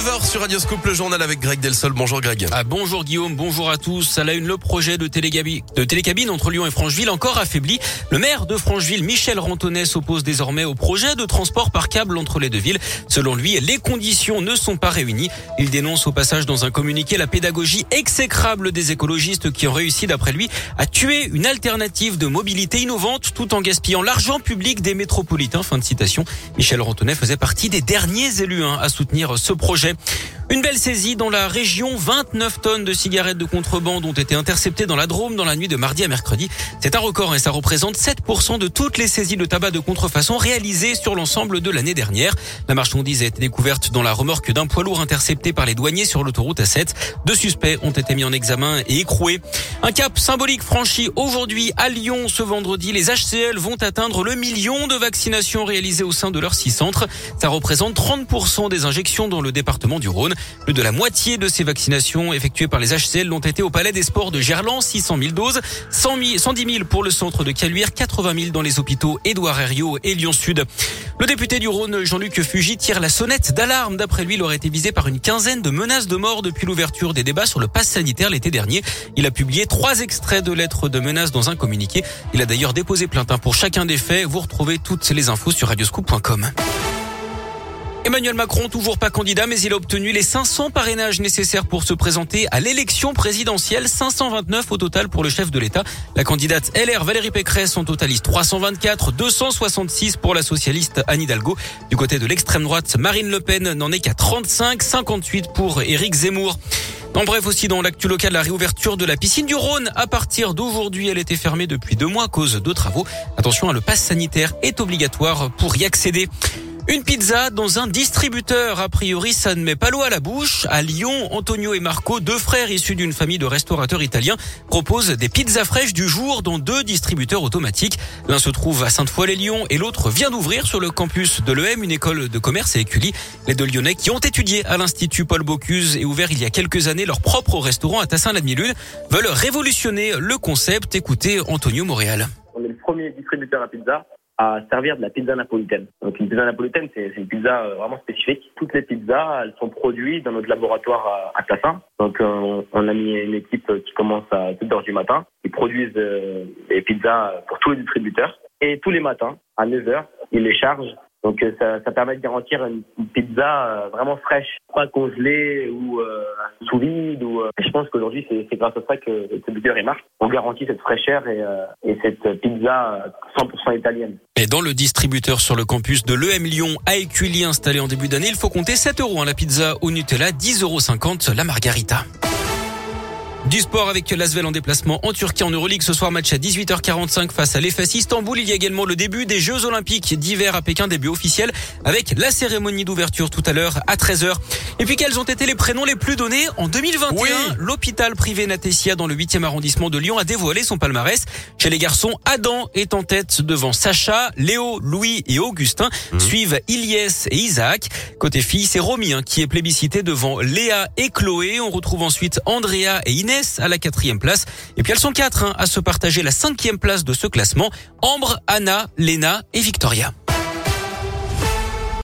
9h sur Radio Scoop, le journal avec Greg Delsol. Bonjour Greg. Ah, bonjour Guillaume, bonjour à tous. À la une, le projet de, de télécabine entre Lyon et Francheville encore affaibli. Le maire de Francheville, Michel Rantonnet, s'oppose désormais au projet de transport par câble entre les deux villes. Selon lui, les conditions ne sont pas réunies. Il dénonce au passage dans un communiqué la pédagogie exécrable des écologistes qui ont réussi, d'après lui, à tuer une alternative de mobilité innovante tout en gaspillant l'argent public des métropolitains. Fin de citation. Michel Rantonnet faisait partie des derniers élus hein, à soutenir ce projet. rentrée. Une belle saisie dans la région. 29 tonnes de cigarettes de contrebande ont été interceptées dans la Drôme dans la nuit de mardi à mercredi. C'est un record et ça représente 7% de toutes les saisies de tabac de contrefaçon réalisées sur l'ensemble de l'année dernière. La marchandise a été découverte dans la remorque d'un poids lourd intercepté par les douaniers sur l'autoroute A7. Deux suspects ont été mis en examen et écroués. Un cap symbolique franchi aujourd'hui à Lyon ce vendredi. Les HCL vont atteindre le million de vaccinations réalisées au sein de leurs six centres. Ça représente 30% des injections dans le département du Rhône. Plus de la moitié de ces vaccinations effectuées par les HCL l'ont été au Palais des Sports de Gerland, 600 000 doses, 100 000, 110 000 pour le centre de Caluire, 80 000 dans les hôpitaux Édouard Herriot et Lyon Sud. Le député du Rhône, Jean-Luc Fugy, tire la sonnette d'alarme. D'après lui, il aurait été visé par une quinzaine de menaces de mort depuis l'ouverture des débats sur le pass sanitaire l'été dernier. Il a publié trois extraits de lettres de menaces dans un communiqué. Il a d'ailleurs déposé plainte pour chacun des faits. Vous retrouvez toutes les infos sur radioscoop.com. Emmanuel Macron, toujours pas candidat, mais il a obtenu les 500 parrainages nécessaires pour se présenter à l'élection présidentielle. 529 au total pour le chef de l'État. La candidate LR Valérie Pécresse en totalise 324, 266 pour la socialiste Anne Hidalgo. Du côté de l'extrême droite, Marine Le Pen n'en est qu'à 35, 58 pour Éric Zemmour. En bref aussi dans l'actu local, la réouverture de la piscine du Rhône. À partir d'aujourd'hui, elle était fermée depuis deux mois cause de travaux. Attention, hein, le pass sanitaire est obligatoire pour y accéder. Une pizza dans un distributeur. A priori, ça ne met pas l'eau à la bouche. À Lyon, Antonio et Marco, deux frères issus d'une famille de restaurateurs italiens, proposent des pizzas fraîches du jour dans deux distributeurs automatiques. L'un se trouve à Sainte-Foy-les-Lyons et l'autre vient d'ouvrir sur le campus de l'EM, une école de commerce et écully. Les deux Lyonnais qui ont étudié à l'Institut Paul Bocuse et ouvert il y a quelques années leur propre restaurant à Tassin-la-Demi-Lune veulent révolutionner le concept. Écoutez Antonio Montréal. On est le premier distributeur à pizza à servir de la pizza napolitaine. Donc une pizza napolitaine, c'est une pizza euh, vraiment spécifique. Toutes les pizzas, elles sont produites dans notre laboratoire à, Tassin. Donc euh, on a mis une équipe qui commence à 7 heures du matin. Ils produisent euh, des pizzas pour tous les distributeurs. Et tous les matins, à 9 heures, ils les chargent donc euh, ça, ça, permet de garantir une, pizza euh, vraiment fraîche, pas congelée ou euh, sous vide. Ou, je pense qu'aujourd'hui c'est grâce à ça que ce burger marche. On garantit cette fraîcheur et, et cette pizza 100% italienne. Et dans le distributeur sur le campus de l'EM Lyon à Écully installé en début d'année, il faut compter 7 euros hein, la pizza au Nutella, 10,50 euros la margarita. Du sport avec Lasvel en déplacement en Turquie en Euroleague ce soir match à 18h45 face à l'EFAS Istanbul. Il y a également le début des Jeux Olympiques d'hiver à Pékin, début officiel avec la cérémonie d'ouverture tout à l'heure à 13h. Et puis quels ont été les prénoms les plus donnés en 2021 L'hôpital privé Natessia dans le 8e arrondissement de Lyon a dévoilé son palmarès. Chez les garçons, Adam est en tête devant Sacha, Léo, Louis et Augustin. Mmh. Suivent Ilyes et Isaac. Côté filles, c'est Romy hein, qui est plébiscité devant Léa et Chloé. On retrouve ensuite Andrea et Inès à la quatrième place. Et puis elles sont quatre hein, à se partager la cinquième place de ce classement. Ambre, Anna, Lena et Victoria.